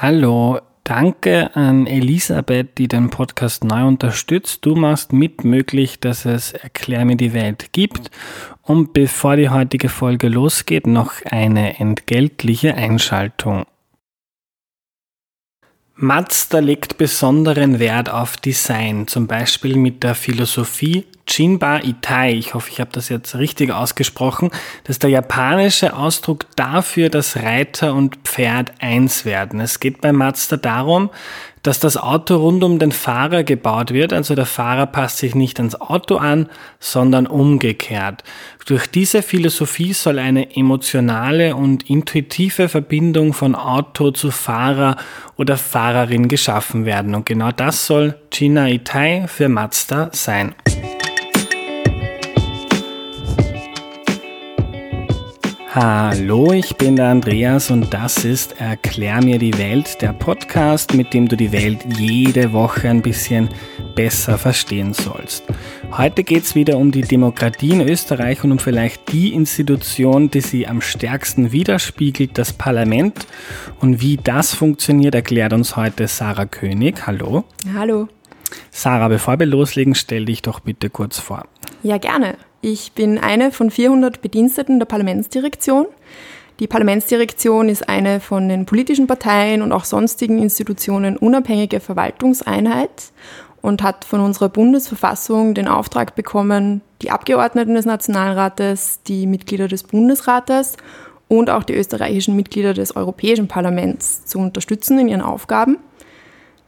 Hallo, danke an Elisabeth, die den Podcast neu unterstützt. Du machst mit möglich, dass es Erklär mir die Welt gibt. Und bevor die heutige Folge losgeht, noch eine entgeltliche Einschaltung. Mazda legt besonderen Wert auf Design, zum Beispiel mit der Philosophie Jinba Itai. Ich hoffe, ich habe das jetzt richtig ausgesprochen. Das ist der japanische Ausdruck dafür, dass Reiter und Pferd eins werden. Es geht bei Mazda darum, dass das Auto rund um den Fahrer gebaut wird, also der Fahrer passt sich nicht ans Auto an, sondern umgekehrt. Durch diese Philosophie soll eine emotionale und intuitive Verbindung von Auto zu Fahrer oder Fahrerin geschaffen werden und genau das soll China Itai für Mazda sein. Hallo, ich bin der Andreas und das ist Erklär mir die Welt, der Podcast, mit dem du die Welt jede Woche ein bisschen besser verstehen sollst. Heute geht es wieder um die Demokratie in Österreich und um vielleicht die Institution, die sie am stärksten widerspiegelt, das Parlament. Und wie das funktioniert, erklärt uns heute Sarah König. Hallo. Hallo. Sarah, bevor wir loslegen, stell dich doch bitte kurz vor. Ja, gerne. Ich bin eine von 400 Bediensteten der Parlamentsdirektion. Die Parlamentsdirektion ist eine von den politischen Parteien und auch sonstigen Institutionen unabhängige Verwaltungseinheit und hat von unserer Bundesverfassung den Auftrag bekommen, die Abgeordneten des Nationalrates, die Mitglieder des Bundesrates und auch die österreichischen Mitglieder des Europäischen Parlaments zu unterstützen in ihren Aufgaben.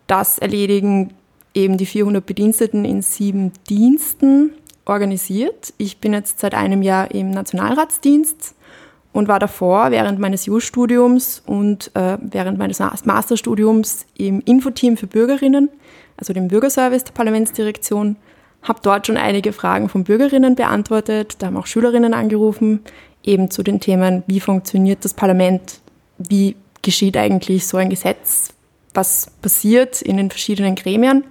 Das erledigen eben die 400 Bediensteten in sieben Diensten organisiert. Ich bin jetzt seit einem Jahr im Nationalratsdienst und war davor während meines Jus-Studiums und äh, während meines Masterstudiums im Infoteam für Bürgerinnen, also dem Bürgerservice der Parlamentsdirektion. Habe dort schon einige Fragen von Bürgerinnen beantwortet. Da haben auch Schülerinnen angerufen, eben zu den Themen, wie funktioniert das Parlament, wie geschieht eigentlich so ein Gesetz, was passiert in den verschiedenen Gremien.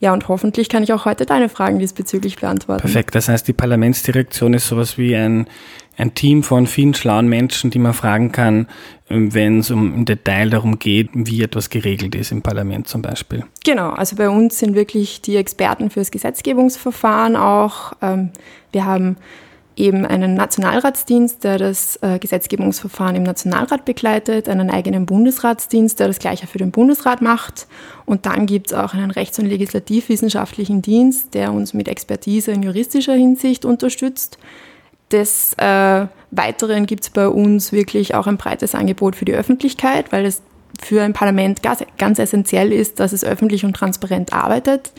Ja, und hoffentlich kann ich auch heute deine Fragen diesbezüglich beantworten. Perfekt. Das heißt, die Parlamentsdirektion ist sowas wie ein, ein Team von vielen schlauen Menschen, die man fragen kann, ähm, wenn es um im Detail darum geht, wie etwas geregelt ist im Parlament zum Beispiel. Genau, also bei uns sind wirklich die Experten fürs Gesetzgebungsverfahren auch. Ähm, wir haben eben einen Nationalratsdienst, der das äh, Gesetzgebungsverfahren im Nationalrat begleitet, einen eigenen Bundesratsdienst, der das gleiche für den Bundesrat macht. Und dann gibt es auch einen rechts- und legislativwissenschaftlichen Dienst, der uns mit Expertise in juristischer Hinsicht unterstützt. Des äh, Weiteren gibt es bei uns wirklich auch ein breites Angebot für die Öffentlichkeit, weil es für ein Parlament ganz, ganz essentiell ist, dass es öffentlich und transparent arbeitet.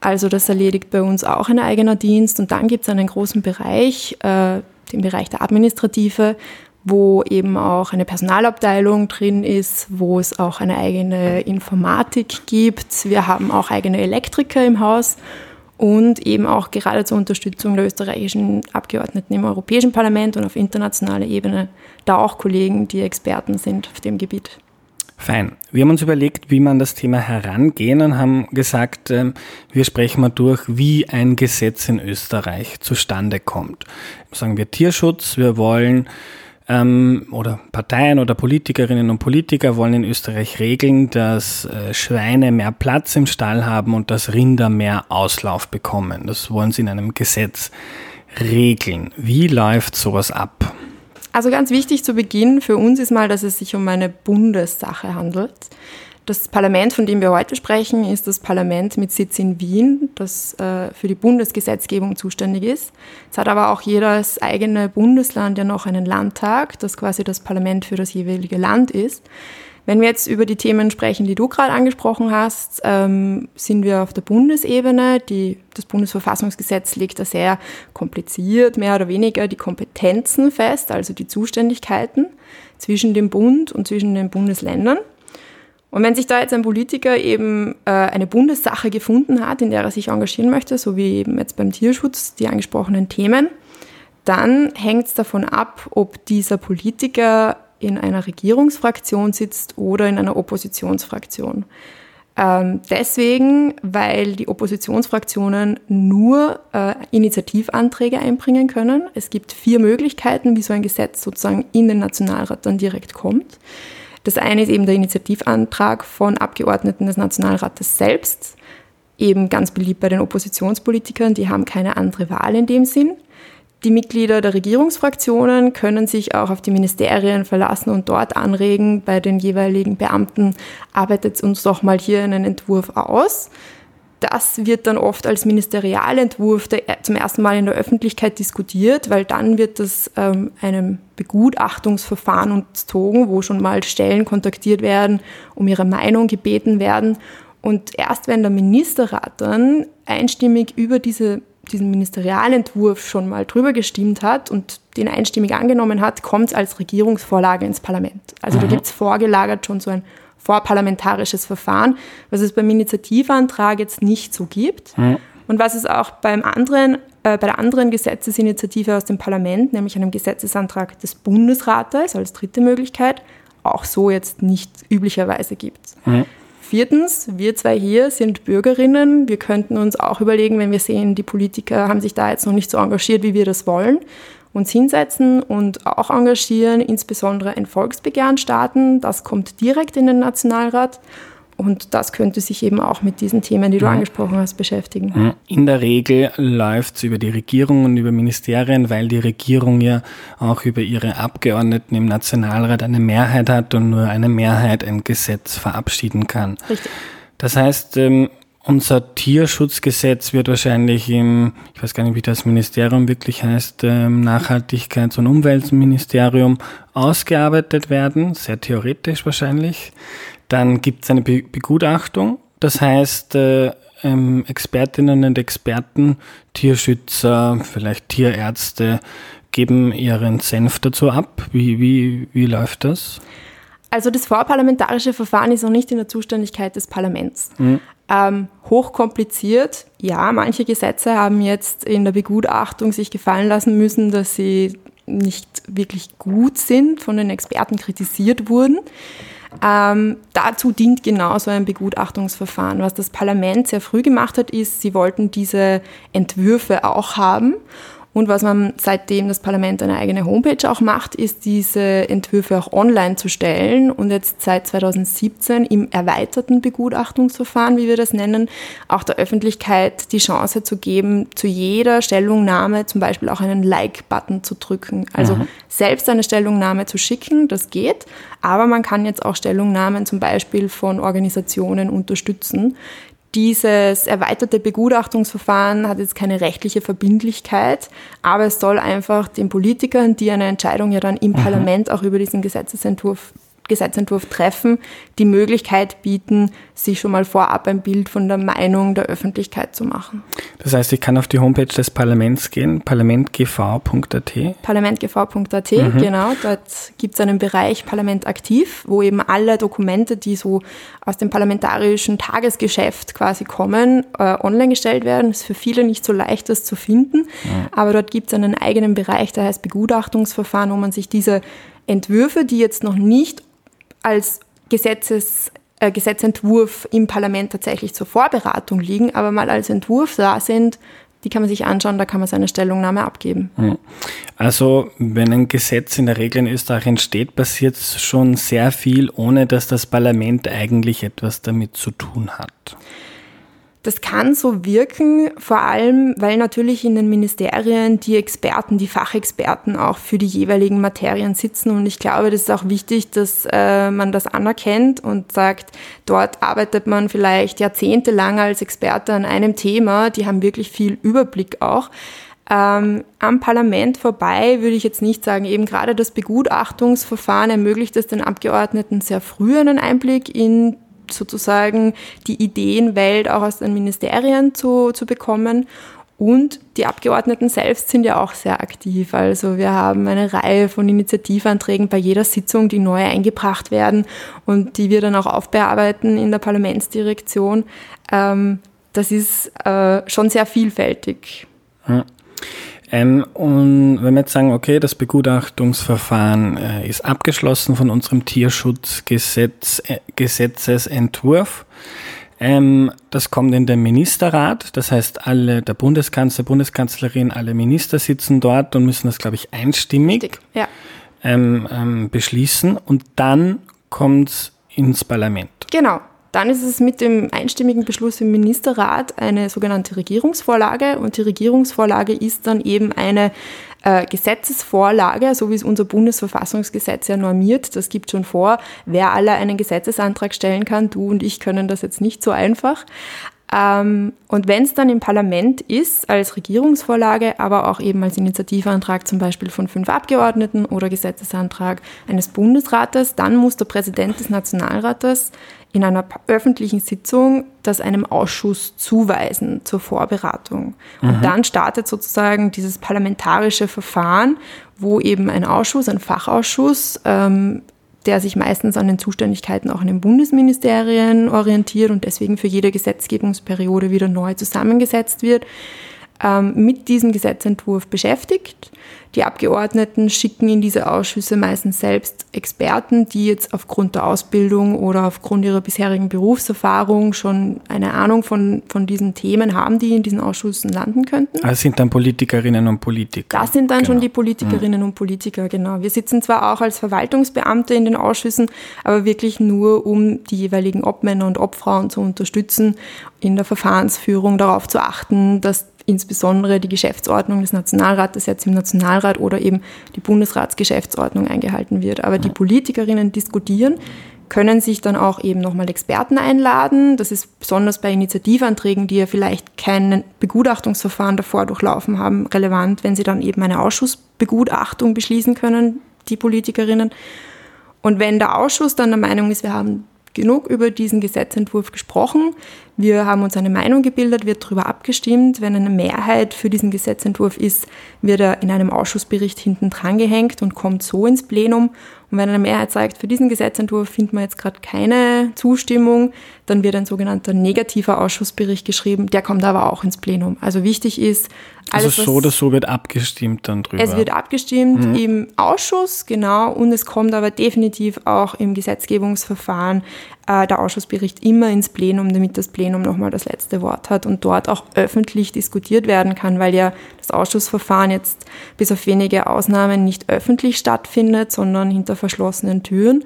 Also das erledigt bei uns auch ein eigener Dienst. Und dann gibt es einen großen Bereich, äh, den Bereich der Administrative, wo eben auch eine Personalabteilung drin ist, wo es auch eine eigene Informatik gibt. Wir haben auch eigene Elektriker im Haus und eben auch gerade zur Unterstützung der österreichischen Abgeordneten im Europäischen Parlament und auf internationaler Ebene da auch Kollegen, die Experten sind auf dem Gebiet. Fein. Wir haben uns überlegt, wie man das Thema herangehen und haben gesagt, ähm, wir sprechen mal durch, wie ein Gesetz in Österreich zustande kommt. Sagen wir Tierschutz, wir wollen ähm, oder Parteien oder Politikerinnen und Politiker wollen in Österreich regeln, dass äh, Schweine mehr Platz im Stall haben und dass Rinder mehr Auslauf bekommen. Das wollen sie in einem Gesetz regeln. Wie läuft sowas ab? Also ganz wichtig zu Beginn für uns ist mal, dass es sich um eine Bundessache handelt. Das Parlament, von dem wir heute sprechen, ist das Parlament mit Sitz in Wien, das äh, für die Bundesgesetzgebung zuständig ist. Es hat aber auch jedes eigene Bundesland ja noch einen Landtag, das quasi das Parlament für das jeweilige Land ist. Wenn wir jetzt über die Themen sprechen, die du gerade angesprochen hast, ähm, sind wir auf der Bundesebene. Die, das Bundesverfassungsgesetz legt da sehr kompliziert, mehr oder weniger, die Kompetenzen fest, also die Zuständigkeiten zwischen dem Bund und zwischen den Bundesländern. Und wenn sich da jetzt ein Politiker eben äh, eine Bundessache gefunden hat, in der er sich engagieren möchte, so wie eben jetzt beim Tierschutz die angesprochenen Themen, dann hängt es davon ab, ob dieser Politiker in einer Regierungsfraktion sitzt oder in einer Oppositionsfraktion. Ähm, deswegen, weil die Oppositionsfraktionen nur äh, Initiativanträge einbringen können. Es gibt vier Möglichkeiten, wie so ein Gesetz sozusagen in den Nationalrat dann direkt kommt. Das eine ist eben der Initiativantrag von Abgeordneten des Nationalrates selbst, eben ganz beliebt bei den Oppositionspolitikern, die haben keine andere Wahl in dem Sinn. Die Mitglieder der Regierungsfraktionen können sich auch auf die Ministerien verlassen und dort anregen, bei den jeweiligen Beamten arbeitet uns doch mal hier einen Entwurf aus. Das wird dann oft als Ministerialentwurf zum ersten Mal in der Öffentlichkeit diskutiert, weil dann wird das ähm, einem Begutachtungsverfahren unterzogen, wo schon mal Stellen kontaktiert werden, um ihre Meinung gebeten werden. Und erst wenn der Ministerrat dann einstimmig über diese diesen Ministerialentwurf schon mal drüber gestimmt hat und den einstimmig angenommen hat, kommt es als Regierungsvorlage ins Parlament. Also mhm. da gibt es vorgelagert schon so ein vorparlamentarisches Verfahren, was es beim Initiativantrag jetzt nicht so gibt. Mhm. Und was es auch beim anderen, äh, bei der anderen Gesetzesinitiative aus dem Parlament, nämlich einem Gesetzesantrag des Bundesrates als dritte Möglichkeit, auch so jetzt nicht üblicherweise gibt. Mhm. Viertens, wir zwei hier sind Bürgerinnen. Wir könnten uns auch überlegen, wenn wir sehen, die Politiker haben sich da jetzt noch nicht so engagiert, wie wir das wollen, uns hinsetzen und auch engagieren, insbesondere ein Volksbegehren starten. Das kommt direkt in den Nationalrat. Und das könnte sich eben auch mit diesen Themen, die du ja. angesprochen hast, beschäftigen. In der Regel läuft es über die Regierung und über Ministerien, weil die Regierung ja auch über ihre Abgeordneten im Nationalrat eine Mehrheit hat und nur eine Mehrheit ein Gesetz verabschieden kann. Richtig. Das heißt, ähm, unser Tierschutzgesetz wird wahrscheinlich im, ich weiß gar nicht, wie das Ministerium wirklich heißt, ähm, Nachhaltigkeits- und Umweltministerium ausgearbeitet werden, sehr theoretisch wahrscheinlich. Dann gibt es eine Be Begutachtung. Das heißt, äh, ähm, Expertinnen und Experten, Tierschützer, vielleicht Tierärzte geben ihren Senf dazu ab. Wie, wie, wie läuft das? Also das vorparlamentarische Verfahren ist noch nicht in der Zuständigkeit des Parlaments. Mhm. Ähm, hochkompliziert. Ja, manche Gesetze haben jetzt in der Begutachtung sich gefallen lassen müssen, dass sie nicht wirklich gut sind, von den Experten kritisiert wurden. Ähm, dazu dient genau so ein Begutachtungsverfahren. Was das Parlament sehr früh gemacht hat, ist, sie wollten diese Entwürfe auch haben und was man seitdem das Parlament eine eigene Homepage auch macht, ist diese Entwürfe auch online zu stellen und jetzt seit 2017 im erweiterten Begutachtungsverfahren, wie wir das nennen, auch der Öffentlichkeit die Chance zu geben, zu jeder Stellungnahme zum Beispiel auch einen Like-Button zu drücken. Also mhm. selbst eine Stellungnahme zu schicken, das geht, aber man kann jetzt auch Stellungnahmen zum Beispiel von Organisationen unterstützen, dieses erweiterte Begutachtungsverfahren hat jetzt keine rechtliche Verbindlichkeit, aber es soll einfach den Politikern, die eine Entscheidung ja dann im mhm. Parlament auch über diesen Gesetzesentwurf Gesetzentwurf treffen, die Möglichkeit bieten, sich schon mal vorab ein Bild von der Meinung der Öffentlichkeit zu machen. Das heißt, ich kann auf die Homepage des Parlaments gehen, parlamentgv.at. Parlamentgv.at, mhm. genau. Dort gibt es einen Bereich Parlament aktiv, wo eben alle Dokumente, die so aus dem parlamentarischen Tagesgeschäft quasi kommen, äh, online gestellt werden. Das ist für viele nicht so leicht, das zu finden. Ja. Aber dort gibt es einen eigenen Bereich, der heißt Begutachtungsverfahren, wo man sich diese Entwürfe, die jetzt noch nicht als Gesetzes, äh, Gesetzentwurf im Parlament tatsächlich zur Vorberatung liegen, aber mal als Entwurf da sind, die kann man sich anschauen, da kann man seine Stellungnahme abgeben. Also wenn ein Gesetz in der Regel in Österreich entsteht, passiert schon sehr viel, ohne dass das Parlament eigentlich etwas damit zu tun hat. Das kann so wirken, vor allem, weil natürlich in den Ministerien die Experten, die Fachexperten auch für die jeweiligen Materien sitzen. Und ich glaube, das ist auch wichtig, dass äh, man das anerkennt und sagt, dort arbeitet man vielleicht jahrzehntelang als Experte an einem Thema. Die haben wirklich viel Überblick auch. Ähm, am Parlament vorbei würde ich jetzt nicht sagen, eben gerade das Begutachtungsverfahren ermöglicht es den Abgeordneten sehr früh einen Einblick in sozusagen die Ideenwelt auch aus den Ministerien zu, zu bekommen. Und die Abgeordneten selbst sind ja auch sehr aktiv. Also wir haben eine Reihe von Initiativanträgen bei jeder Sitzung, die neu eingebracht werden und die wir dann auch aufbearbeiten in der Parlamentsdirektion. Ähm, das ist äh, schon sehr vielfältig. Ja. Ähm, und wenn wir jetzt sagen, okay, das Begutachtungsverfahren äh, ist abgeschlossen von unserem Tierschutzgesetz, äh, ähm, das kommt in den Ministerrat, das heißt, alle, der Bundeskanzler, Bundeskanzlerin, alle Minister sitzen dort und müssen das, glaube ich, einstimmig ja. ähm, ähm, beschließen. Und dann kommt es ins Parlament. Genau. Dann ist es mit dem einstimmigen Beschluss im Ministerrat eine sogenannte Regierungsvorlage und die Regierungsvorlage ist dann eben eine äh, Gesetzesvorlage, so wie es unser Bundesverfassungsgesetz ja normiert. Das gibt schon vor, wer alle einen Gesetzesantrag stellen kann. Du und ich können das jetzt nicht so einfach. Ähm, und wenn es dann im Parlament ist, als Regierungsvorlage, aber auch eben als Initiativantrag zum Beispiel von fünf Abgeordneten oder Gesetzesantrag eines Bundesrates, dann muss der Präsident des Nationalrates in einer öffentlichen Sitzung das einem Ausschuss zuweisen zur Vorberatung. Und mhm. dann startet sozusagen dieses parlamentarische Verfahren, wo eben ein Ausschuss, ein Fachausschuss, ähm, der sich meistens an den Zuständigkeiten auch in den Bundesministerien orientiert und deswegen für jede Gesetzgebungsperiode wieder neu zusammengesetzt wird, mit diesem Gesetzentwurf beschäftigt. Die Abgeordneten schicken in diese Ausschüsse meistens selbst Experten, die jetzt aufgrund der Ausbildung oder aufgrund ihrer bisherigen Berufserfahrung schon eine Ahnung von, von diesen Themen haben, die in diesen Ausschüssen landen könnten. Das sind dann Politikerinnen und Politiker. Das sind dann genau. schon die Politikerinnen mhm. und Politiker, genau. Wir sitzen zwar auch als Verwaltungsbeamte in den Ausschüssen, aber wirklich nur, um die jeweiligen Obmänner und Obfrauen zu unterstützen, in der Verfahrensführung darauf zu achten, dass insbesondere die Geschäftsordnung des Nationalrates jetzt im Nationalrat oder eben die Bundesratsgeschäftsordnung eingehalten wird. Aber die Politikerinnen diskutieren, können sich dann auch eben nochmal Experten einladen. Das ist besonders bei Initiativanträgen, die ja vielleicht kein Begutachtungsverfahren davor durchlaufen haben, relevant, wenn sie dann eben eine Ausschussbegutachtung beschließen können, die Politikerinnen. Und wenn der Ausschuss dann der Meinung ist, wir haben genug über diesen Gesetzentwurf gesprochen. Wir haben uns eine Meinung gebildet, wird darüber abgestimmt. Wenn eine Mehrheit für diesen Gesetzentwurf ist, wird er in einem Ausschussbericht hinten dran gehängt und kommt so ins Plenum. Und wenn eine Mehrheit sagt, für diesen Gesetzentwurf finden wir jetzt gerade keine Zustimmung, dann wird ein sogenannter negativer Ausschussbericht geschrieben. Der kommt aber auch ins Plenum. Also wichtig ist, alles, also so oder so wird abgestimmt dann drüber. Es wird abgestimmt mhm. im Ausschuss, genau, und es kommt aber definitiv auch im Gesetzgebungsverfahren äh, der Ausschussbericht immer ins Plenum, damit das Plenum nochmal das letzte Wort hat und dort auch öffentlich diskutiert werden kann, weil ja das Ausschussverfahren jetzt bis auf wenige Ausnahmen nicht öffentlich stattfindet, sondern hinter verschlossenen Türen,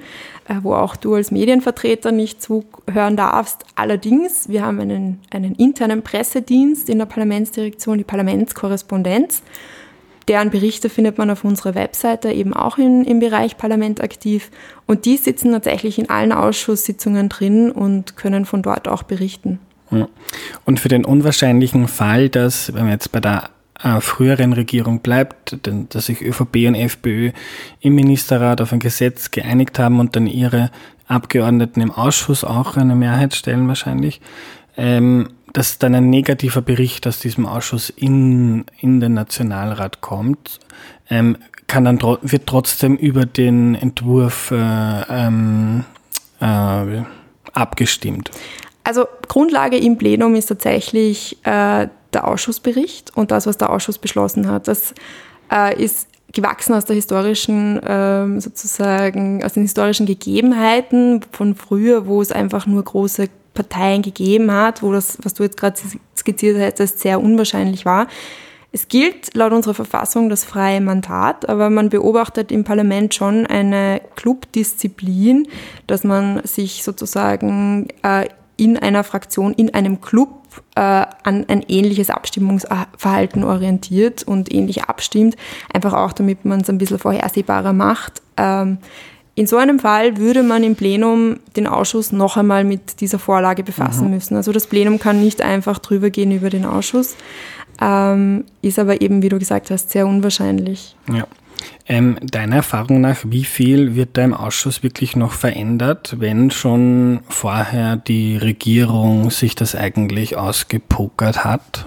äh, wo auch du als Medienvertreter nicht zuhören darfst. Allerdings, wir haben einen, einen internen Pressedienst in der Parlamentsdirektion, die Parlamentskorrespondenz. Deren Berichte findet man auf unserer Webseite eben auch in, im Bereich Parlament aktiv. Und die sitzen tatsächlich in allen Ausschusssitzungen drin und können von dort auch berichten. Und für den unwahrscheinlichen Fall, dass, wenn man jetzt bei der äh, früheren Regierung bleibt, denn, dass sich ÖVP und FPÖ im Ministerrat auf ein Gesetz geeinigt haben und dann ihre Abgeordneten im Ausschuss auch eine Mehrheit stellen wahrscheinlich, ähm, dass dann ein negativer Bericht aus diesem Ausschuss in, in den Nationalrat kommt, ähm, kann dann wird trotzdem über den Entwurf äh, ähm, äh, abgestimmt. Also Grundlage im Plenum ist tatsächlich äh, der Ausschussbericht und das, was der Ausschuss beschlossen hat. Das äh, ist gewachsen aus der historischen, ähm, sozusagen, aus den historischen Gegebenheiten von früher, wo es einfach nur große Parteien gegeben hat, wo das, was du jetzt gerade skizziert hast, sehr unwahrscheinlich war. Es gilt laut unserer Verfassung das freie Mandat, aber man beobachtet im Parlament schon eine Clubdisziplin, dass man sich sozusagen äh, in einer Fraktion, in einem Club äh, an ein ähnliches Abstimmungsverhalten orientiert und ähnlich abstimmt, einfach auch damit man es ein bisschen vorhersehbarer macht. Ähm, in so einem Fall würde man im Plenum den Ausschuss noch einmal mit dieser Vorlage befassen mhm. müssen. Also das Plenum kann nicht einfach drüber gehen über den Ausschuss, ähm, ist aber eben, wie du gesagt hast, sehr unwahrscheinlich. Ja. Ähm, deiner Erfahrung nach, wie viel wird da im Ausschuss wirklich noch verändert, wenn schon vorher die Regierung sich das eigentlich ausgepokert hat?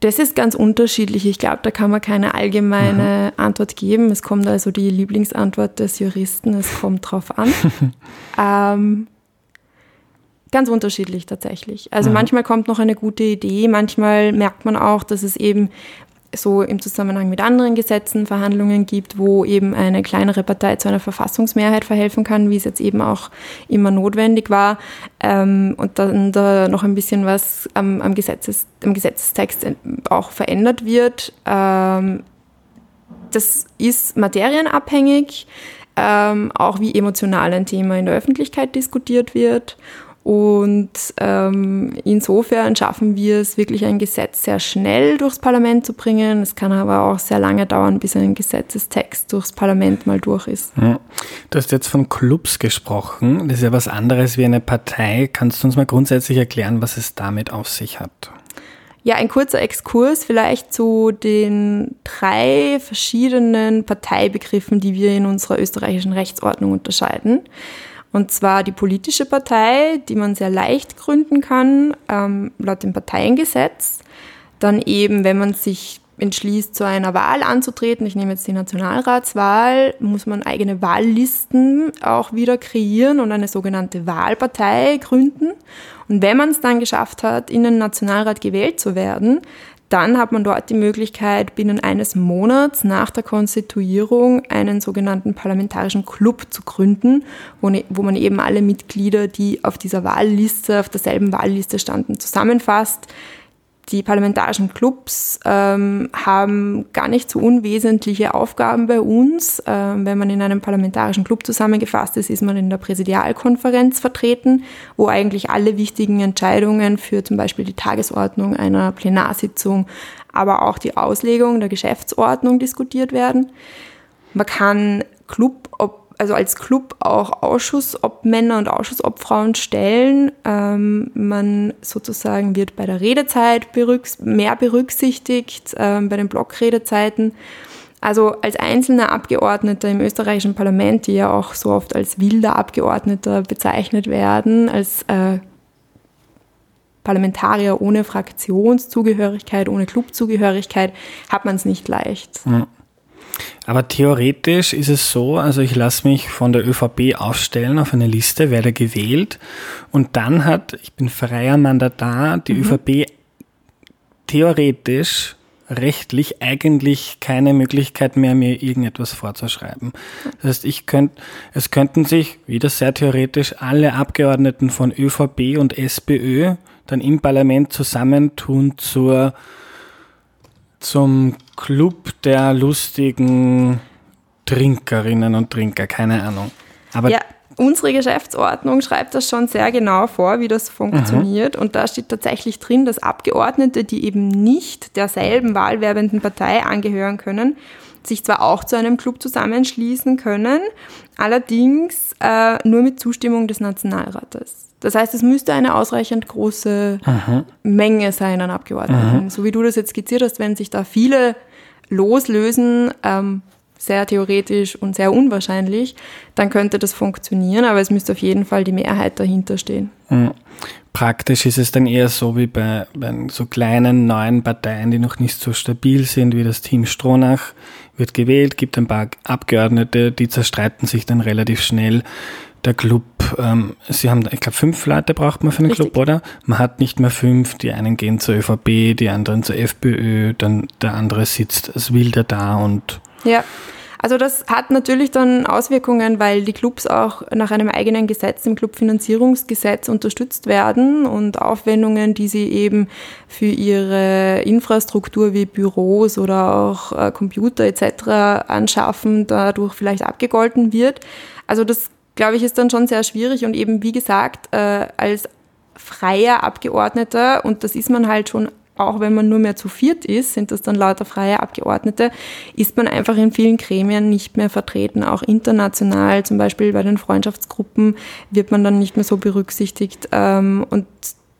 Das ist ganz unterschiedlich. Ich glaube, da kann man keine allgemeine mhm. Antwort geben. Es kommt also die Lieblingsantwort des Juristen, es kommt drauf an. ähm, ganz unterschiedlich tatsächlich. Also mhm. manchmal kommt noch eine gute Idee, manchmal merkt man auch, dass es eben so im Zusammenhang mit anderen Gesetzen Verhandlungen gibt, wo eben eine kleinere Partei zu einer Verfassungsmehrheit verhelfen kann, wie es jetzt eben auch immer notwendig war. Ähm, und dann da noch ein bisschen was am, am, Gesetzes, am Gesetzestext auch verändert wird. Ähm, das ist materienabhängig. ähm, auch wie emotional ein Thema in der Öffentlichkeit diskutiert wird. Und ähm, insofern schaffen wir es wirklich, ein Gesetz sehr schnell durchs Parlament zu bringen. Es kann aber auch sehr lange dauern, bis ein Gesetzestext durchs Parlament mal durch ist. Du hast jetzt von Clubs gesprochen. Das ist ja was anderes wie eine Partei. Kannst du uns mal grundsätzlich erklären, was es damit auf sich hat? Ja, ein kurzer Exkurs vielleicht zu den drei verschiedenen Parteibegriffen, die wir in unserer österreichischen Rechtsordnung unterscheiden. Und zwar die politische Partei, die man sehr leicht gründen kann, ähm, laut dem Parteiengesetz. Dann eben, wenn man sich entschließt, zu einer Wahl anzutreten, ich nehme jetzt die Nationalratswahl, muss man eigene Wahllisten auch wieder kreieren und eine sogenannte Wahlpartei gründen. Und wenn man es dann geschafft hat, in den Nationalrat gewählt zu werden, dann hat man dort die Möglichkeit, binnen eines Monats nach der Konstituierung einen sogenannten parlamentarischen Club zu gründen, wo, ne, wo man eben alle Mitglieder, die auf dieser Wahlliste, auf derselben Wahlliste standen, zusammenfasst die parlamentarischen Clubs ähm, haben gar nicht so unwesentliche Aufgaben bei uns. Ähm, wenn man in einem parlamentarischen Club zusammengefasst ist, ist man in der Präsidialkonferenz vertreten, wo eigentlich alle wichtigen Entscheidungen für zum Beispiel die Tagesordnung einer Plenarsitzung, aber auch die Auslegung der Geschäftsordnung diskutiert werden. Man kann Club, also als Club auch Ausschussobmänner und Ausschussobfrauen stellen. Ähm, man sozusagen wird bei der Redezeit berücks mehr berücksichtigt, ähm, bei den Blockredezeiten. Also als einzelner Abgeordneter im österreichischen Parlament, die ja auch so oft als wilder Abgeordneter bezeichnet werden, als äh, Parlamentarier ohne Fraktionszugehörigkeit, ohne Clubzugehörigkeit, hat man es nicht leicht. Ja. Aber theoretisch ist es so, also ich lasse mich von der ÖVP aufstellen auf eine Liste, werde gewählt und dann hat, ich bin freier Mandatar, die mhm. ÖVP theoretisch rechtlich eigentlich keine Möglichkeit mehr, mir irgendetwas vorzuschreiben. Das heißt, ich könnte, es könnten sich, wieder sehr theoretisch, alle Abgeordneten von ÖVP und SPÖ dann im Parlament zusammentun zur zum Club der lustigen Trinkerinnen und Trinker, keine Ahnung. Aber ja, unsere Geschäftsordnung schreibt das schon sehr genau vor, wie das funktioniert. Mhm. Und da steht tatsächlich drin, dass Abgeordnete, die eben nicht derselben wahlwerbenden Partei angehören können, sich zwar auch zu einem Club zusammenschließen können, allerdings äh, nur mit Zustimmung des Nationalrates. Das heißt, es müsste eine ausreichend große Aha. Menge sein an Abgeordneten. Aha. So wie du das jetzt skizziert hast, wenn sich da viele loslösen, ähm, sehr theoretisch und sehr unwahrscheinlich, dann könnte das funktionieren, aber es müsste auf jeden Fall die Mehrheit dahinter stehen. Mhm. Praktisch ist es dann eher so wie bei, bei, so kleinen neuen Parteien, die noch nicht so stabil sind, wie das Team Stronach wird gewählt, gibt ein paar Abgeordnete, die zerstreiten sich dann relativ schnell der Club, ähm, Sie haben, ich glaube, fünf Leute braucht man für einen Richtig. Club, oder? Man hat nicht mehr fünf, die einen gehen zur ÖVP, die anderen zur FPÖ, dann der andere sitzt als Wilder da und. Ja. Also das hat natürlich dann Auswirkungen, weil die Clubs auch nach einem eigenen Gesetz, dem Clubfinanzierungsgesetz, unterstützt werden und Aufwendungen, die sie eben für ihre Infrastruktur wie Büros oder auch äh, Computer etc. anschaffen, dadurch vielleicht abgegolten wird. Also das glaube ich, ist dann schon sehr schwierig und eben, wie gesagt, äh, als freier Abgeordneter, und das ist man halt schon auch wenn man nur mehr zu viert ist, sind das dann lauter freie Abgeordnete, ist man einfach in vielen Gremien nicht mehr vertreten. Auch international, zum Beispiel bei den Freundschaftsgruppen, wird man dann nicht mehr so berücksichtigt. Ähm, und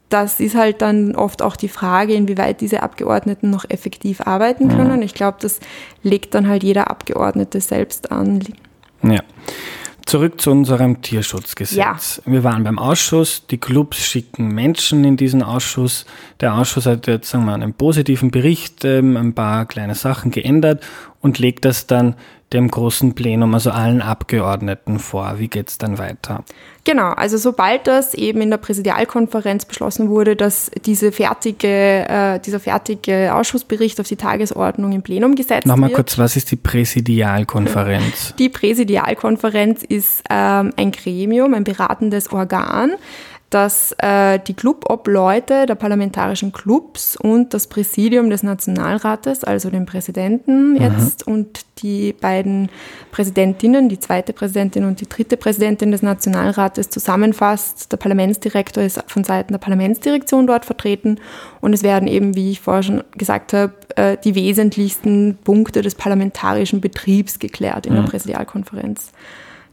das ist halt dann oft auch die Frage, inwieweit diese Abgeordneten noch effektiv arbeiten können. Ich glaube, das legt dann halt jeder Abgeordnete selbst an. Ja. Zurück zu unserem Tierschutzgesetz. Ja. Wir waren beim Ausschuss, die Clubs schicken Menschen in diesen Ausschuss. Der Ausschuss hat jetzt sagen wir, einen positiven Bericht, ähm, ein paar kleine Sachen geändert und legt das dann dem großen Plenum, also allen Abgeordneten vor. Wie geht es dann weiter? Genau, also sobald das eben in der Präsidialkonferenz beschlossen wurde, dass diese fertige, äh, dieser fertige Ausschussbericht auf die Tagesordnung im Plenum gesetzt Nochmal wird. kurz, was ist die Präsidialkonferenz? Die Präsidialkonferenz ist ähm, ein Gremium, ein beratendes Organ, dass äh, die Clubobleute der parlamentarischen Clubs und das Präsidium des Nationalrates, also den Präsidenten jetzt und die beiden Präsidentinnen, die zweite Präsidentin und die dritte Präsidentin des Nationalrates zusammenfasst. Der Parlamentsdirektor ist von Seiten der Parlamentsdirektion dort vertreten und es werden eben, wie ich vorher schon gesagt habe, äh, die wesentlichsten Punkte des parlamentarischen Betriebs geklärt in mhm. der Präsidialkonferenz.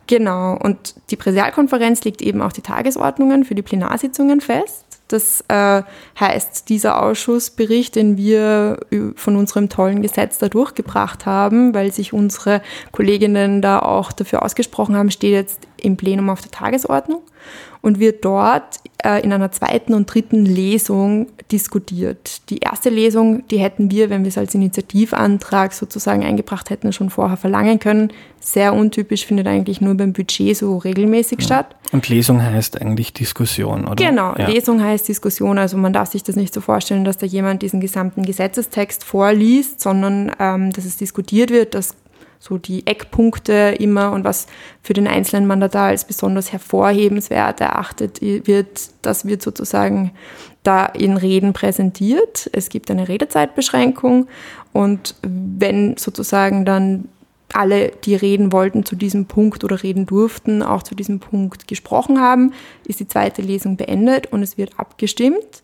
Genau, und die Präsidialkonferenz legt eben auch die Tagesordnungen für die Plenarsitzungen fest. Das äh, heißt, dieser Ausschussbericht, den wir von unserem tollen Gesetz da durchgebracht haben, weil sich unsere Kolleginnen da auch dafür ausgesprochen haben, steht jetzt im Plenum auf der Tagesordnung und wird dort äh, in einer zweiten und dritten Lesung diskutiert. Die erste Lesung, die hätten wir, wenn wir es als Initiativantrag sozusagen eingebracht hätten, schon vorher verlangen können. Sehr untypisch, findet eigentlich nur beim Budget so regelmäßig ja. statt. Und Lesung heißt eigentlich Diskussion, oder? Genau, ja. Lesung heißt Diskussion. Also man darf sich das nicht so vorstellen, dass da jemand diesen gesamten Gesetzestext vorliest, sondern ähm, dass es diskutiert wird, dass so die Eckpunkte immer und was für den einzelnen Mandatar als besonders hervorhebenswert erachtet wird, das wird sozusagen da in Reden präsentiert. Es gibt eine Redezeitbeschränkung und wenn sozusagen dann alle, die reden wollten zu diesem Punkt oder reden durften, auch zu diesem Punkt gesprochen haben, ist die zweite Lesung beendet und es wird abgestimmt.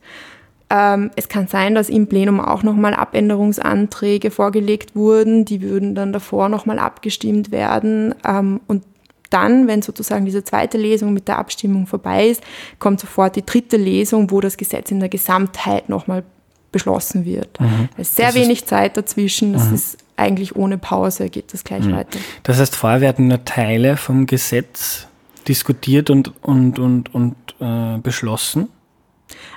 Ähm, es kann sein, dass im Plenum auch nochmal Abänderungsanträge vorgelegt wurden, die würden dann davor nochmal abgestimmt werden. Ähm, und dann, wenn sozusagen diese zweite Lesung mit der Abstimmung vorbei ist, kommt sofort die dritte Lesung, wo das Gesetz in der Gesamtheit nochmal beschlossen wird. Mhm. Es ist sehr das wenig ist, Zeit dazwischen, das mhm. ist eigentlich ohne Pause, geht das gleich mhm. weiter. Das heißt, vorher werden nur Teile vom Gesetz diskutiert und, und, und, und äh, beschlossen?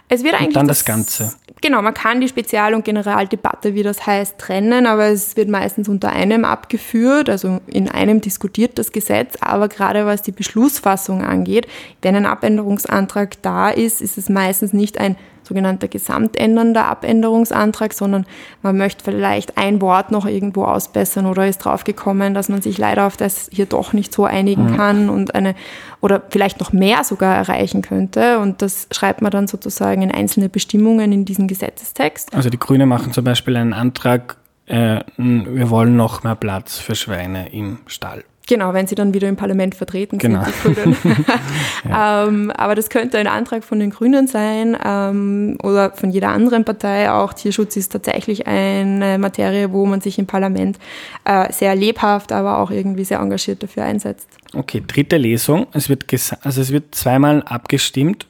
Es wird eigentlich und dann das, das Ganze. Genau, man kann die Spezial- und Generaldebatte, wie das heißt, trennen, aber es wird meistens unter einem abgeführt, also in einem diskutiert das Gesetz, aber gerade was die Beschlussfassung angeht, wenn ein Abänderungsantrag da ist, ist es meistens nicht ein sogenannter gesamtändernder Abänderungsantrag, sondern man möchte vielleicht ein Wort noch irgendwo ausbessern oder ist draufgekommen, dass man sich leider auf das hier doch nicht so einigen mhm. kann und eine oder vielleicht noch mehr sogar erreichen könnte. Und das schreibt man dann sozusagen in einzelne Bestimmungen in diesen Gesetzestext. Also die Grünen machen zum Beispiel einen Antrag, äh, wir wollen noch mehr Platz für Schweine im Stall. Genau, wenn sie dann wieder im Parlament vertreten genau. sind, die Grünen. ja. ähm, aber das könnte ein Antrag von den Grünen sein ähm, oder von jeder anderen Partei. Auch Tierschutz ist tatsächlich eine Materie, wo man sich im Parlament äh, sehr lebhaft, aber auch irgendwie sehr engagiert dafür einsetzt. Okay, dritte Lesung. Es wird, also es wird zweimal abgestimmt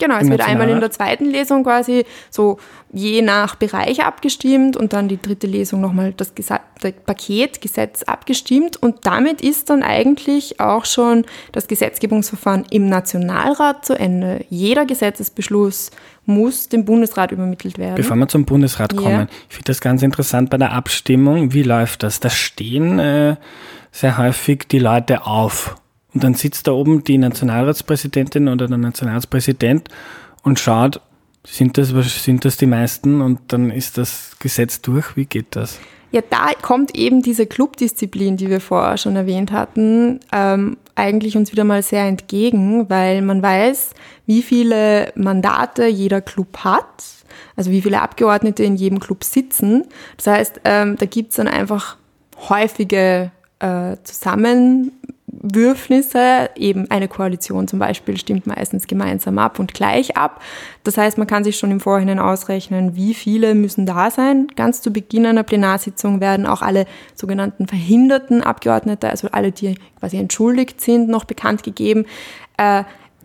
Genau, es wird einmal in der zweiten Lesung quasi so je nach Bereich abgestimmt und dann die dritte Lesung nochmal das Paket Gesetz abgestimmt und damit ist dann eigentlich auch schon das Gesetzgebungsverfahren im Nationalrat zu Ende. Jeder Gesetzesbeschluss muss dem Bundesrat übermittelt werden. Bevor wir zum Bundesrat kommen, ja. ich finde das ganz interessant bei der Abstimmung. Wie läuft das? Da stehen äh, sehr häufig die Leute auf und dann sitzt da oben die Nationalratspräsidentin oder der Nationalratspräsident und schaut, sind das, sind das die meisten und dann ist das Gesetz durch. Wie geht das? Ja, da kommt eben diese Clubdisziplin, die wir vorher schon erwähnt hatten, ähm, eigentlich uns wieder mal sehr entgegen, weil man weiß, wie viele Mandate jeder Club hat, also wie viele Abgeordnete in jedem Club sitzen. Das heißt, ähm, da gibt's dann einfach häufige äh, Zusammen Würfnisse, eben eine Koalition zum Beispiel stimmt meistens gemeinsam ab und gleich ab. Das heißt, man kann sich schon im Vorhinein ausrechnen, wie viele müssen da sein. Ganz zu Beginn einer Plenarsitzung werden auch alle sogenannten verhinderten Abgeordnete, also alle, die quasi entschuldigt sind, noch bekannt gegeben.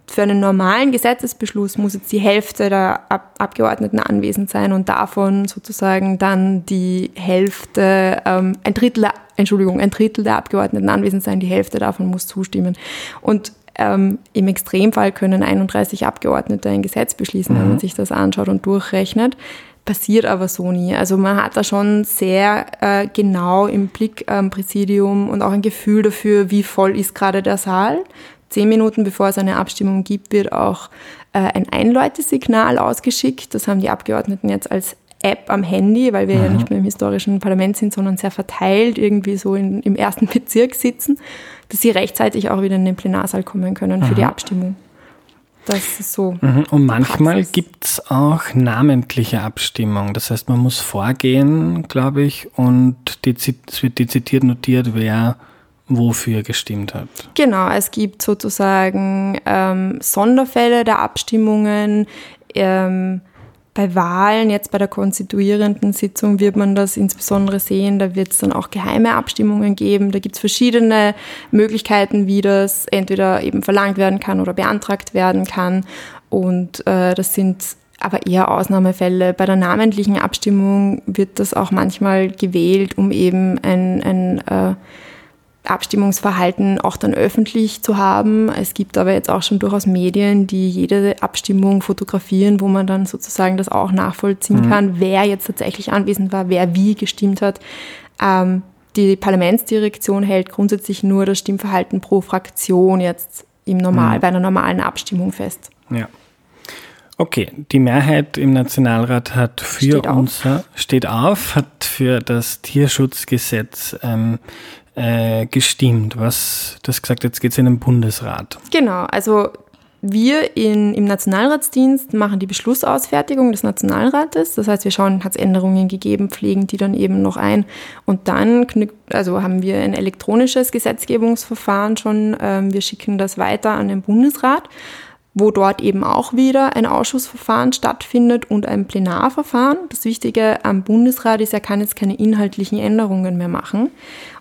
Für einen normalen Gesetzesbeschluss muss jetzt die Hälfte der Ab Abgeordneten anwesend sein und davon sozusagen dann die Hälfte, ähm, ein Drittel, Entschuldigung, ein Drittel der Abgeordneten anwesend sein, die Hälfte davon muss zustimmen. Und ähm, im Extremfall können 31 Abgeordnete ein Gesetz beschließen, mhm. wenn man sich das anschaut und durchrechnet. Passiert aber so nie. Also man hat da schon sehr äh, genau im Blick am Präsidium und auch ein Gefühl dafür, wie voll ist gerade der Saal zehn Minuten bevor es eine Abstimmung gibt, wird auch äh, ein Einläutesignal ausgeschickt. Das haben die Abgeordneten jetzt als App am Handy, weil wir mhm. ja nicht mehr im historischen Parlament sind, sondern sehr verteilt irgendwie so in, im ersten Bezirk sitzen, dass sie rechtzeitig auch wieder in den Plenarsaal kommen können für mhm. die Abstimmung. Das ist so. Mhm. Und manchmal gibt es auch namentliche Abstimmung. Das heißt, man muss vorgehen, glaube ich, und es wird dezidiert notiert, wer wofür gestimmt hat. Genau, es gibt sozusagen ähm, Sonderfälle der Abstimmungen. Ähm, bei Wahlen, jetzt bei der konstituierenden Sitzung, wird man das insbesondere sehen. Da wird es dann auch geheime Abstimmungen geben. Da gibt es verschiedene Möglichkeiten, wie das entweder eben verlangt werden kann oder beantragt werden kann. Und äh, das sind aber eher Ausnahmefälle. Bei der namentlichen Abstimmung wird das auch manchmal gewählt, um eben ein, ein äh, Abstimmungsverhalten auch dann öffentlich zu haben. Es gibt aber jetzt auch schon durchaus Medien, die jede Abstimmung fotografieren, wo man dann sozusagen das auch nachvollziehen mhm. kann, wer jetzt tatsächlich anwesend war, wer wie gestimmt hat. Ähm, die Parlamentsdirektion hält grundsätzlich nur das Stimmverhalten pro Fraktion jetzt im Normal, mhm. bei einer normalen Abstimmung fest. Ja. Okay, die Mehrheit im Nationalrat hat für steht unser, auf. steht auf, hat für das Tierschutzgesetz ähm, äh, gestimmt. Was, das gesagt, jetzt geht es in den Bundesrat. Genau, also wir in, im Nationalratsdienst machen die Beschlussausfertigung des Nationalrates. Das heißt, wir schauen, hat es Änderungen gegeben, pflegen die dann eben noch ein. Und dann also haben wir ein elektronisches Gesetzgebungsverfahren schon. Ähm, wir schicken das weiter an den Bundesrat wo dort eben auch wieder ein Ausschussverfahren stattfindet und ein Plenarverfahren. Das Wichtige am Bundesrat ist, er kann jetzt keine inhaltlichen Änderungen mehr machen.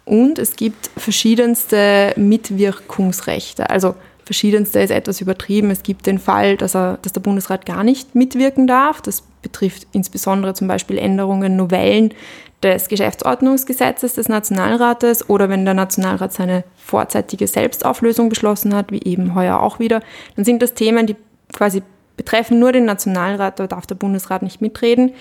Und es gibt verschiedenste Mitwirkungsrechte. Also verschiedenste ist etwas übertrieben. Es gibt den Fall, dass, er, dass der Bundesrat gar nicht mitwirken darf. Das betrifft insbesondere zum Beispiel Änderungen, Novellen des Geschäftsordnungsgesetzes des Nationalrates oder wenn der Nationalrat seine vorzeitige Selbstauflösung beschlossen hat, wie eben heuer auch wieder, dann sind das Themen, die quasi betreffen nur den Nationalrat, da darf der Bundesrat nicht mitreden.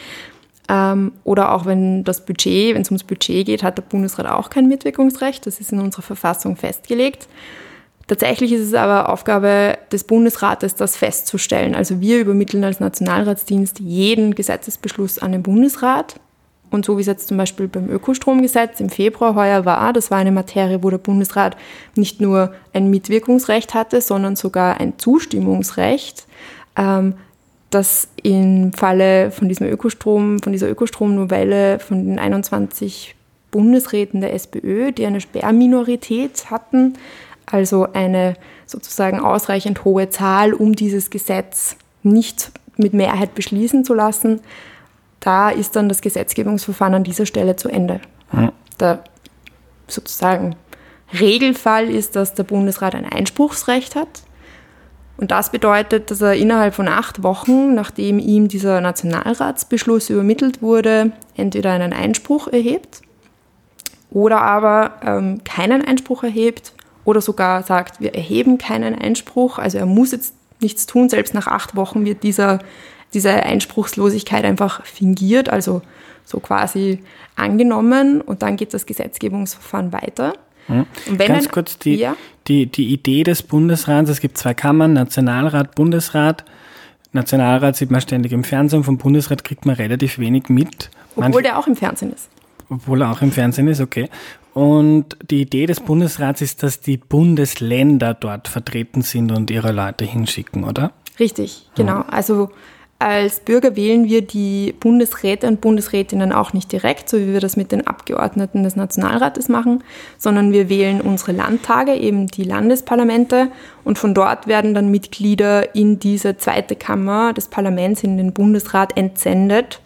Ähm, oder auch wenn das Budget, wenn es ums Budget geht, hat der Bundesrat auch kein Mitwirkungsrecht. Das ist in unserer Verfassung festgelegt. Tatsächlich ist es aber Aufgabe des Bundesrates, das festzustellen. Also wir übermitteln als Nationalratsdienst jeden Gesetzesbeschluss an den Bundesrat. Und so wie es jetzt zum Beispiel beim Ökostromgesetz im Februar heuer war, das war eine Materie, wo der Bundesrat nicht nur ein Mitwirkungsrecht hatte, sondern sogar ein Zustimmungsrecht. Ähm, dass im Falle von diesem Ökostrom, von dieser Ökostromnovelle von den 21 Bundesräten der SPÖ, die eine Sperrminorität hatten, also eine sozusagen ausreichend hohe Zahl, um dieses Gesetz nicht mit Mehrheit beschließen zu lassen, da ist dann das Gesetzgebungsverfahren an dieser Stelle zu Ende. Mhm. Der sozusagen Regelfall ist, dass der Bundesrat ein Einspruchsrecht hat und das bedeutet, dass er innerhalb von acht Wochen, nachdem ihm dieser Nationalratsbeschluss übermittelt wurde, entweder einen Einspruch erhebt oder aber ähm, keinen Einspruch erhebt oder sogar sagt, wir erheben keinen Einspruch. Also er muss jetzt nichts tun. Selbst nach acht Wochen wird dieser, diese Einspruchslosigkeit einfach fingiert, also so quasi angenommen und dann geht das Gesetzgebungsverfahren weiter. Hm. Ganz ein, kurz die, ja? die, die Idee des Bundesrats, es gibt zwei Kammern, Nationalrat, Bundesrat. Nationalrat sieht man ständig im Fernsehen, vom Bundesrat kriegt man relativ wenig mit. Obwohl Manch, der auch im Fernsehen ist. Obwohl er auch im Fernsehen ist, okay. Und die Idee des Bundesrats ist, dass die Bundesländer dort vertreten sind und ihre Leute hinschicken, oder? Richtig, genau. Also als Bürger wählen wir die Bundesräte und Bundesrätinnen auch nicht direkt, so wie wir das mit den Abgeordneten des Nationalrates machen, sondern wir wählen unsere Landtage, eben die Landesparlamente, und von dort werden dann Mitglieder in diese zweite Kammer des Parlaments, in den Bundesrat entsendet,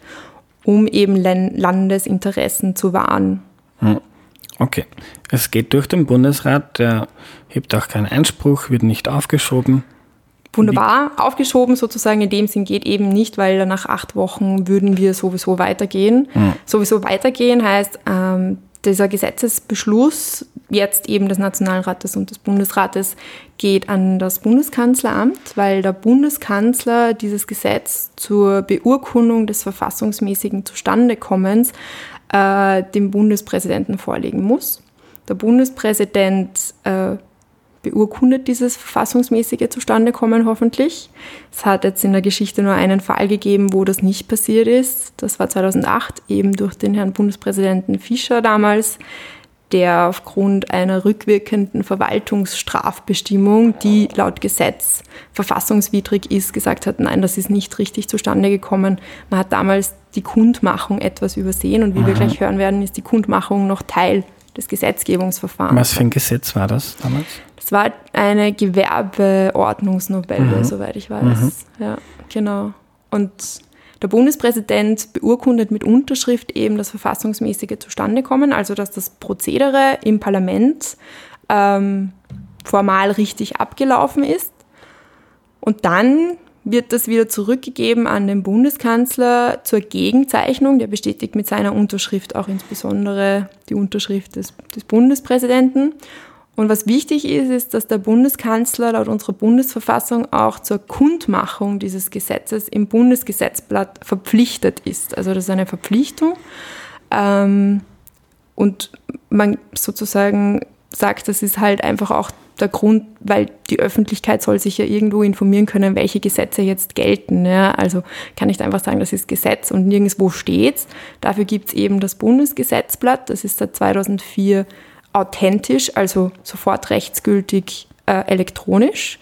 um eben Landesinteressen zu wahren. Hm. Okay. Es geht durch den Bundesrat, der hebt auch keinen Einspruch, wird nicht aufgeschoben wunderbar aufgeschoben sozusagen. In dem Sinn geht eben nicht, weil nach acht Wochen würden wir sowieso weitergehen. Mhm. Sowieso weitergehen heißt, ähm, dieser Gesetzesbeschluss jetzt eben des Nationalrates und des Bundesrates geht an das Bundeskanzleramt, weil der Bundeskanzler dieses Gesetz zur Beurkundung des verfassungsmäßigen Zustandekommens äh, dem Bundespräsidenten vorlegen muss. Der Bundespräsident äh, beurkundet dieses verfassungsmäßige Zustandekommen hoffentlich. Es hat jetzt in der Geschichte nur einen Fall gegeben, wo das nicht passiert ist. Das war 2008 eben durch den Herrn Bundespräsidenten Fischer damals. der aufgrund einer rückwirkenden Verwaltungsstrafbestimmung, die laut Gesetz verfassungswidrig ist, gesagt hat, nein, das ist nicht richtig zustande gekommen. Man hat damals die Kundmachung etwas übersehen und wie Aha. wir gleich hören werden, ist die Kundmachung noch Teil des Gesetzgebungsverfahrens. Was für ein Gesetz war das damals? Das war eine Gewerbeordnungsnovelle, mhm. soweit ich weiß. Mhm. Ja, genau. Und der Bundespräsident beurkundet mit Unterschrift eben das verfassungsmäßige Zustandekommen, also dass das Prozedere im Parlament ähm, formal richtig abgelaufen ist. Und dann wird das wieder zurückgegeben an den Bundeskanzler zur Gegenzeichnung. Der bestätigt mit seiner Unterschrift auch insbesondere die Unterschrift des, des Bundespräsidenten. Und was wichtig ist, ist, dass der Bundeskanzler laut unserer Bundesverfassung auch zur Kundmachung dieses Gesetzes im Bundesgesetzblatt verpflichtet ist. Also das ist eine Verpflichtung. Ähm, und man sozusagen sagt, das ist halt einfach auch der Grund, weil die Öffentlichkeit soll sich ja irgendwo informieren können, welche Gesetze jetzt gelten. Ja? Also kann ich einfach sagen, das ist Gesetz und nirgendwo steht's. Dafür gibt es eben das Bundesgesetzblatt, das ist seit 2004 authentisch, also sofort rechtsgültig äh, elektronisch.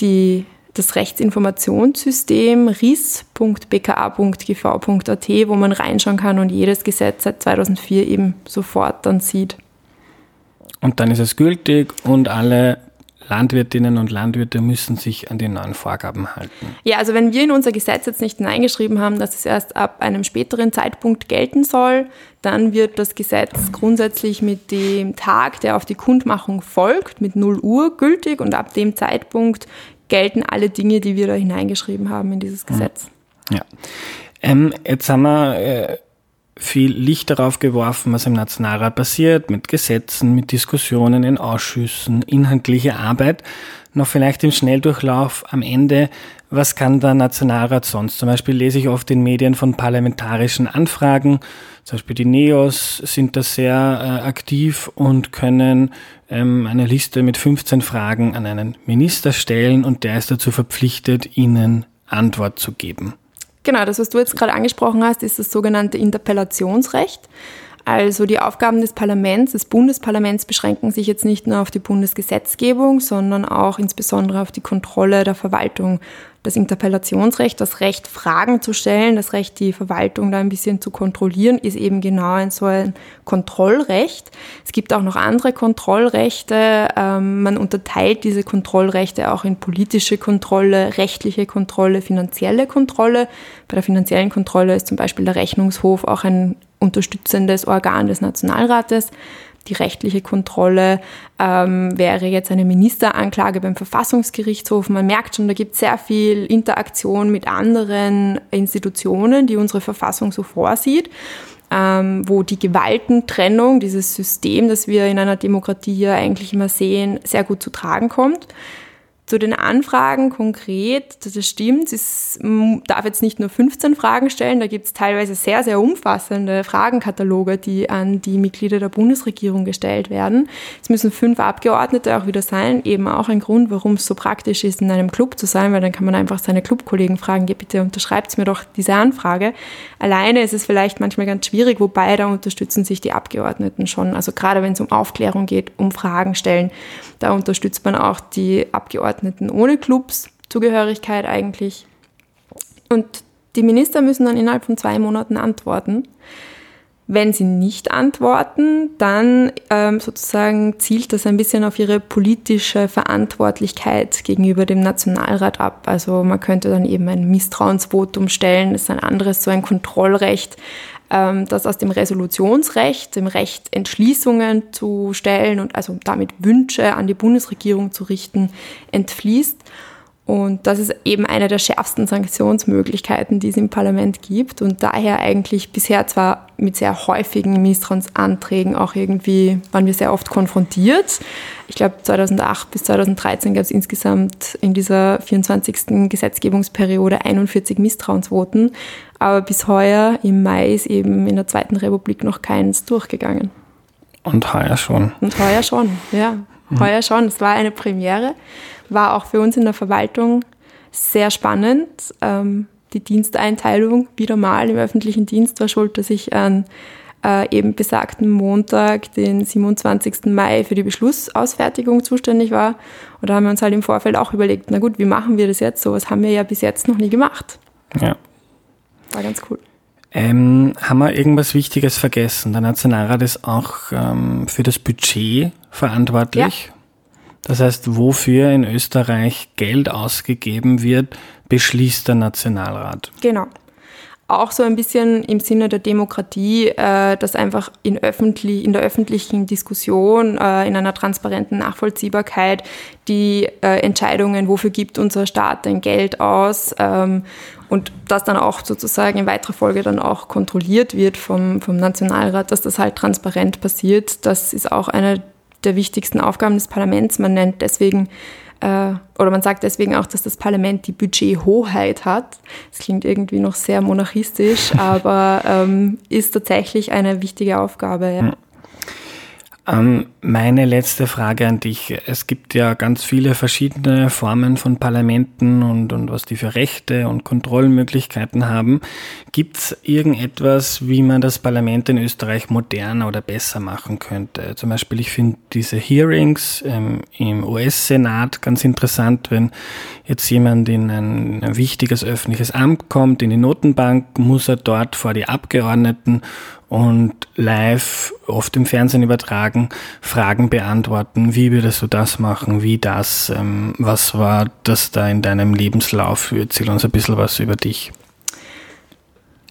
Die, das Rechtsinformationssystem ris.bka.gv.at, wo man reinschauen kann und jedes Gesetz seit 2004 eben sofort dann sieht. Und dann ist es gültig und alle Landwirtinnen und Landwirte müssen sich an die neuen Vorgaben halten. Ja, also wenn wir in unser Gesetz jetzt nicht hineingeschrieben haben, dass es erst ab einem späteren Zeitpunkt gelten soll, dann wird das Gesetz grundsätzlich mit dem Tag, der auf die Kundmachung folgt, mit 0 Uhr gültig und ab dem Zeitpunkt gelten alle Dinge, die wir da hineingeschrieben haben in dieses Gesetz. Ja. Ähm, jetzt haben wir äh, viel Licht darauf geworfen, was im Nationalrat passiert, mit Gesetzen, mit Diskussionen in Ausschüssen, inhaltliche Arbeit. Noch vielleicht im Schnelldurchlauf am Ende, was kann der Nationalrat sonst? Zum Beispiel lese ich oft in Medien von parlamentarischen Anfragen. Zum Beispiel die NEOS sind da sehr äh, aktiv und können ähm, eine Liste mit 15 Fragen an einen Minister stellen und der ist dazu verpflichtet, ihnen Antwort zu geben. Genau, das, was du jetzt gerade angesprochen hast, ist das sogenannte Interpellationsrecht. Also die Aufgaben des Parlaments, des Bundesparlaments beschränken sich jetzt nicht nur auf die Bundesgesetzgebung, sondern auch insbesondere auf die Kontrolle der Verwaltung das Interpellationsrecht, das Recht, Fragen zu stellen, das Recht, die Verwaltung da ein bisschen zu kontrollieren, ist eben genau ein so ein Kontrollrecht. Es gibt auch noch andere Kontrollrechte. Ähm, man unterteilt diese Kontrollrechte auch in politische Kontrolle, rechtliche Kontrolle, finanzielle Kontrolle. Bei der finanziellen Kontrolle ist zum Beispiel der Rechnungshof auch ein unterstützendes Organ des Nationalrates die rechtliche Kontrolle ähm, wäre jetzt eine Ministeranklage beim Verfassungsgerichtshof. Man merkt schon, da gibt es sehr viel Interaktion mit anderen Institutionen, die unsere Verfassung so vorsieht. Ähm, wo die Gewaltentrennung, dieses System, das wir in einer Demokratie ja eigentlich immer sehen, sehr gut zu tragen kommt. Zu den Anfragen konkret, das stimmt, es darf jetzt nicht nur 15 Fragen stellen, da gibt es teilweise sehr, sehr umfassende Fragenkataloge, die an die Mitglieder der Bundesregierung gestellt werden. Es müssen fünf Abgeordnete auch wieder sein, eben auch ein Grund, warum es so praktisch ist, in einem Club zu sein, weil dann kann man einfach seine Clubkollegen fragen, ja, bitte unterschreibt mir doch diese Anfrage. Alleine ist es vielleicht manchmal ganz schwierig, wobei da unterstützen sich die Abgeordneten schon. Also gerade wenn es um Aufklärung geht, um Fragen stellen, da unterstützt man auch die Abgeordneten ohne Clubszugehörigkeit eigentlich. Und die Minister müssen dann innerhalb von zwei Monaten antworten. Wenn sie nicht antworten, dann ähm, sozusagen zielt das ein bisschen auf ihre politische Verantwortlichkeit gegenüber dem Nationalrat ab. Also man könnte dann eben ein Misstrauensvotum stellen, das ist ein anderes, so ein Kontrollrecht, ähm, das aus dem Resolutionsrecht, dem Recht, Entschließungen zu stellen und also damit Wünsche an die Bundesregierung zu richten, entfließt. Und das ist eben eine der schärfsten Sanktionsmöglichkeiten, die es im Parlament gibt und daher eigentlich bisher zwar mit sehr häufigen Misstrauensanträgen auch irgendwie waren wir sehr oft konfrontiert. Ich glaube 2008 bis 2013 gab es insgesamt in dieser 24. Gesetzgebungsperiode 41 Misstrauensvoten, aber bis heuer im Mai ist eben in der Zweiten Republik noch keins durchgegangen. Und heuer schon. Und heuer schon, ja. Mhm. Heuer schon. Es war eine Premiere war auch für uns in der Verwaltung sehr spannend. Ähm, die Diensteinteilung wieder mal im öffentlichen Dienst war schuld, dass ich an äh, eben besagten Montag, den 27. Mai, für die Beschlussausfertigung zuständig war. Und da haben wir uns halt im Vorfeld auch überlegt, na gut, wie machen wir das jetzt? So was haben wir ja bis jetzt noch nie gemacht. Ja. War ganz cool. Ähm, haben wir irgendwas Wichtiges vergessen? Der Nationalrat ist auch ähm, für das Budget verantwortlich. Ja. Das heißt, wofür in Österreich Geld ausgegeben wird, beschließt der Nationalrat. Genau auch so ein bisschen im Sinne der Demokratie, äh, dass einfach in, öffentlich, in der öffentlichen Diskussion, äh, in einer transparenten Nachvollziehbarkeit die äh, Entscheidungen, wofür gibt unser Staat denn Geld aus ähm, und das dann auch sozusagen in weiterer Folge dann auch kontrolliert wird vom, vom Nationalrat, dass das halt transparent passiert. Das ist auch eine der wichtigsten Aufgaben des Parlaments. Man nennt deswegen äh, oder man sagt deswegen auch, dass das Parlament die Budgethoheit hat. Das klingt irgendwie noch sehr monarchistisch, aber ähm, ist tatsächlich eine wichtige Aufgabe. Ja. Ähm, meine letzte Frage an dich. Es gibt ja ganz viele verschiedene Formen von Parlamenten und, und was die für Rechte und Kontrollmöglichkeiten haben. Gibt es irgendetwas, wie man das Parlament in Österreich moderner oder besser machen könnte? Zum Beispiel, ich finde diese Hearings ähm, im US-Senat ganz interessant, wenn jetzt jemand in ein, ein wichtiges öffentliches Amt kommt, in die Notenbank, muss er dort vor die Abgeordneten und live, oft im Fernsehen übertragen, Fragen beantworten. Wie würdest du das machen? Wie das? Ähm, was war das da in deinem Lebenslauf? Erzähl uns ein bisschen was über dich.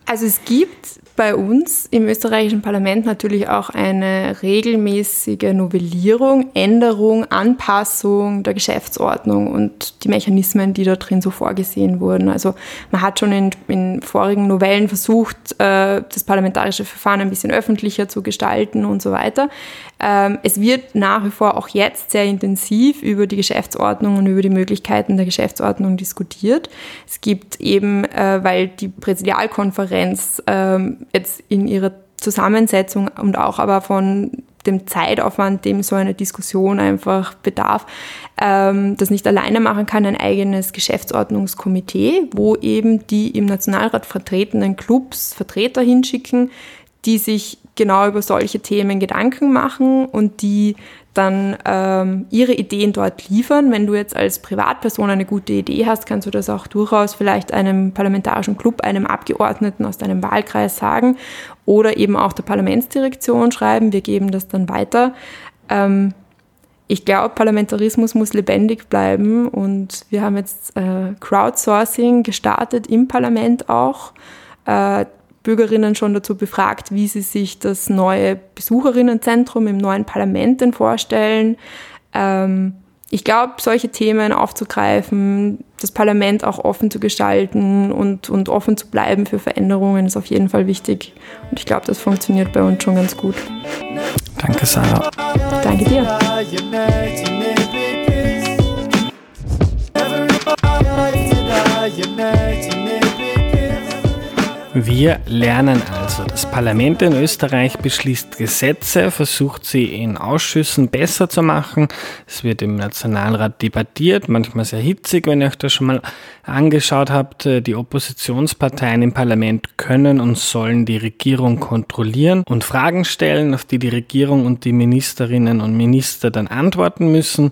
Also es gibt bei uns im österreichischen Parlament natürlich auch eine regelmäßige Novellierung, Änderung, Anpassung der Geschäftsordnung und die Mechanismen, die da drin so vorgesehen wurden. Also man hat schon in, in vorigen Novellen versucht, äh, das parlamentarische Verfahren ein bisschen öffentlicher zu gestalten und so weiter. Ähm, es wird nach wie vor auch jetzt sehr intensiv über die Geschäftsordnung und über die Möglichkeiten der Geschäftsordnung diskutiert. Es gibt eben, äh, weil die Präsidialkonferenz ähm, jetzt in ihrer Zusammensetzung und auch aber von dem Zeitaufwand, dem so eine Diskussion einfach bedarf, ähm, das nicht alleine machen kann, ein eigenes Geschäftsordnungskomitee, wo eben die im Nationalrat vertretenen Clubs Vertreter hinschicken, die sich genau über solche Themen Gedanken machen und die dann ähm, ihre Ideen dort liefern. Wenn du jetzt als Privatperson eine gute Idee hast, kannst du das auch durchaus vielleicht einem parlamentarischen Club, einem Abgeordneten aus deinem Wahlkreis sagen oder eben auch der Parlamentsdirektion schreiben. Wir geben das dann weiter. Ähm, ich glaube, Parlamentarismus muss lebendig bleiben und wir haben jetzt äh, Crowdsourcing gestartet im Parlament auch. Äh, Bürgerinnen schon dazu befragt, wie sie sich das neue Besucherinnenzentrum im neuen Parlament denn vorstellen. Ähm, ich glaube, solche Themen aufzugreifen, das Parlament auch offen zu gestalten und, und offen zu bleiben für Veränderungen ist auf jeden Fall wichtig. Und ich glaube, das funktioniert bei uns schon ganz gut. Danke, Sarah. Danke dir. Wir lernen also, das Parlament in Österreich beschließt Gesetze, versucht sie in Ausschüssen besser zu machen. Es wird im Nationalrat debattiert, manchmal sehr hitzig, wenn ihr euch das schon mal angeschaut habt. Die Oppositionsparteien im Parlament können und sollen die Regierung kontrollieren und Fragen stellen, auf die die Regierung und die Ministerinnen und Minister dann antworten müssen.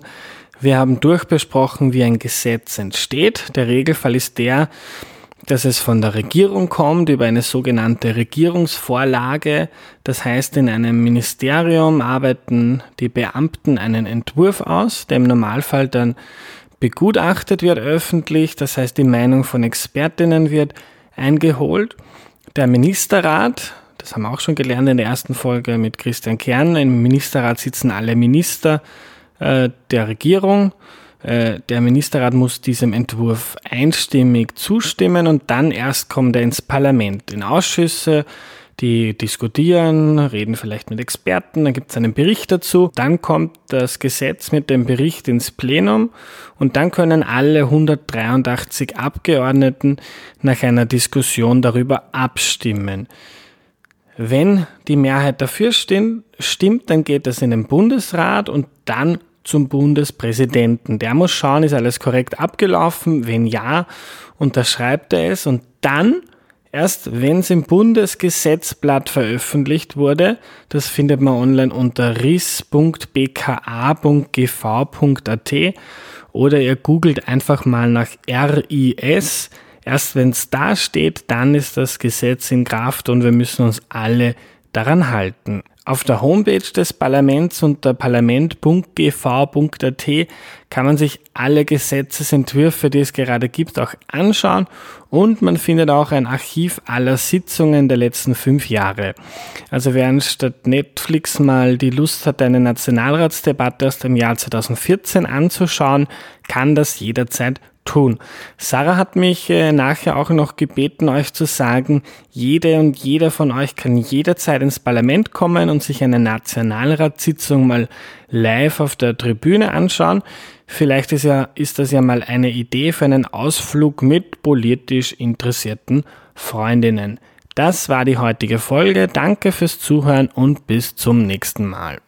Wir haben durchbesprochen, wie ein Gesetz entsteht. Der Regelfall ist der, dass es von der Regierung kommt über eine sogenannte Regierungsvorlage. Das heißt, in einem Ministerium arbeiten die Beamten einen Entwurf aus, der im Normalfall dann begutachtet wird öffentlich. Das heißt, die Meinung von Expertinnen wird eingeholt. Der Ministerrat, das haben wir auch schon gelernt in der ersten Folge mit Christian Kern, im Ministerrat sitzen alle Minister äh, der Regierung der Ministerrat muss diesem Entwurf einstimmig zustimmen und dann erst kommt er ins Parlament, in Ausschüsse, die diskutieren, reden vielleicht mit Experten, dann gibt es einen Bericht dazu, dann kommt das Gesetz mit dem Bericht ins Plenum und dann können alle 183 Abgeordneten nach einer Diskussion darüber abstimmen. Wenn die Mehrheit dafür stimmt, dann geht das in den Bundesrat und dann zum Bundespräsidenten. Der muss schauen, ist alles korrekt abgelaufen? Wenn ja, unterschreibt er es und dann Erst wenn es im Bundesgesetzblatt veröffentlicht wurde, das findet man online unter ris.bka.gv.at oder ihr googelt einfach mal nach RIS. Erst wenn es da steht, dann ist das Gesetz in Kraft und wir müssen uns alle daran halten. Auf der Homepage des Parlaments unter parlament.gv.at kann man sich alle Gesetzesentwürfe, die es gerade gibt, auch anschauen und man findet auch ein Archiv aller Sitzungen der letzten fünf Jahre. Also wer anstatt Netflix mal die Lust hat, eine Nationalratsdebatte aus dem Jahr 2014 anzuschauen, kann das jederzeit tun. Sarah hat mich äh, nachher auch noch gebeten, euch zu sagen, jede und jeder von euch kann jederzeit ins Parlament kommen und sich eine Nationalratssitzung mal live auf der Tribüne anschauen. Vielleicht ist, ja, ist das ja mal eine Idee für einen Ausflug mit politisch interessierten Freundinnen. Das war die heutige Folge. Danke fürs Zuhören und bis zum nächsten Mal.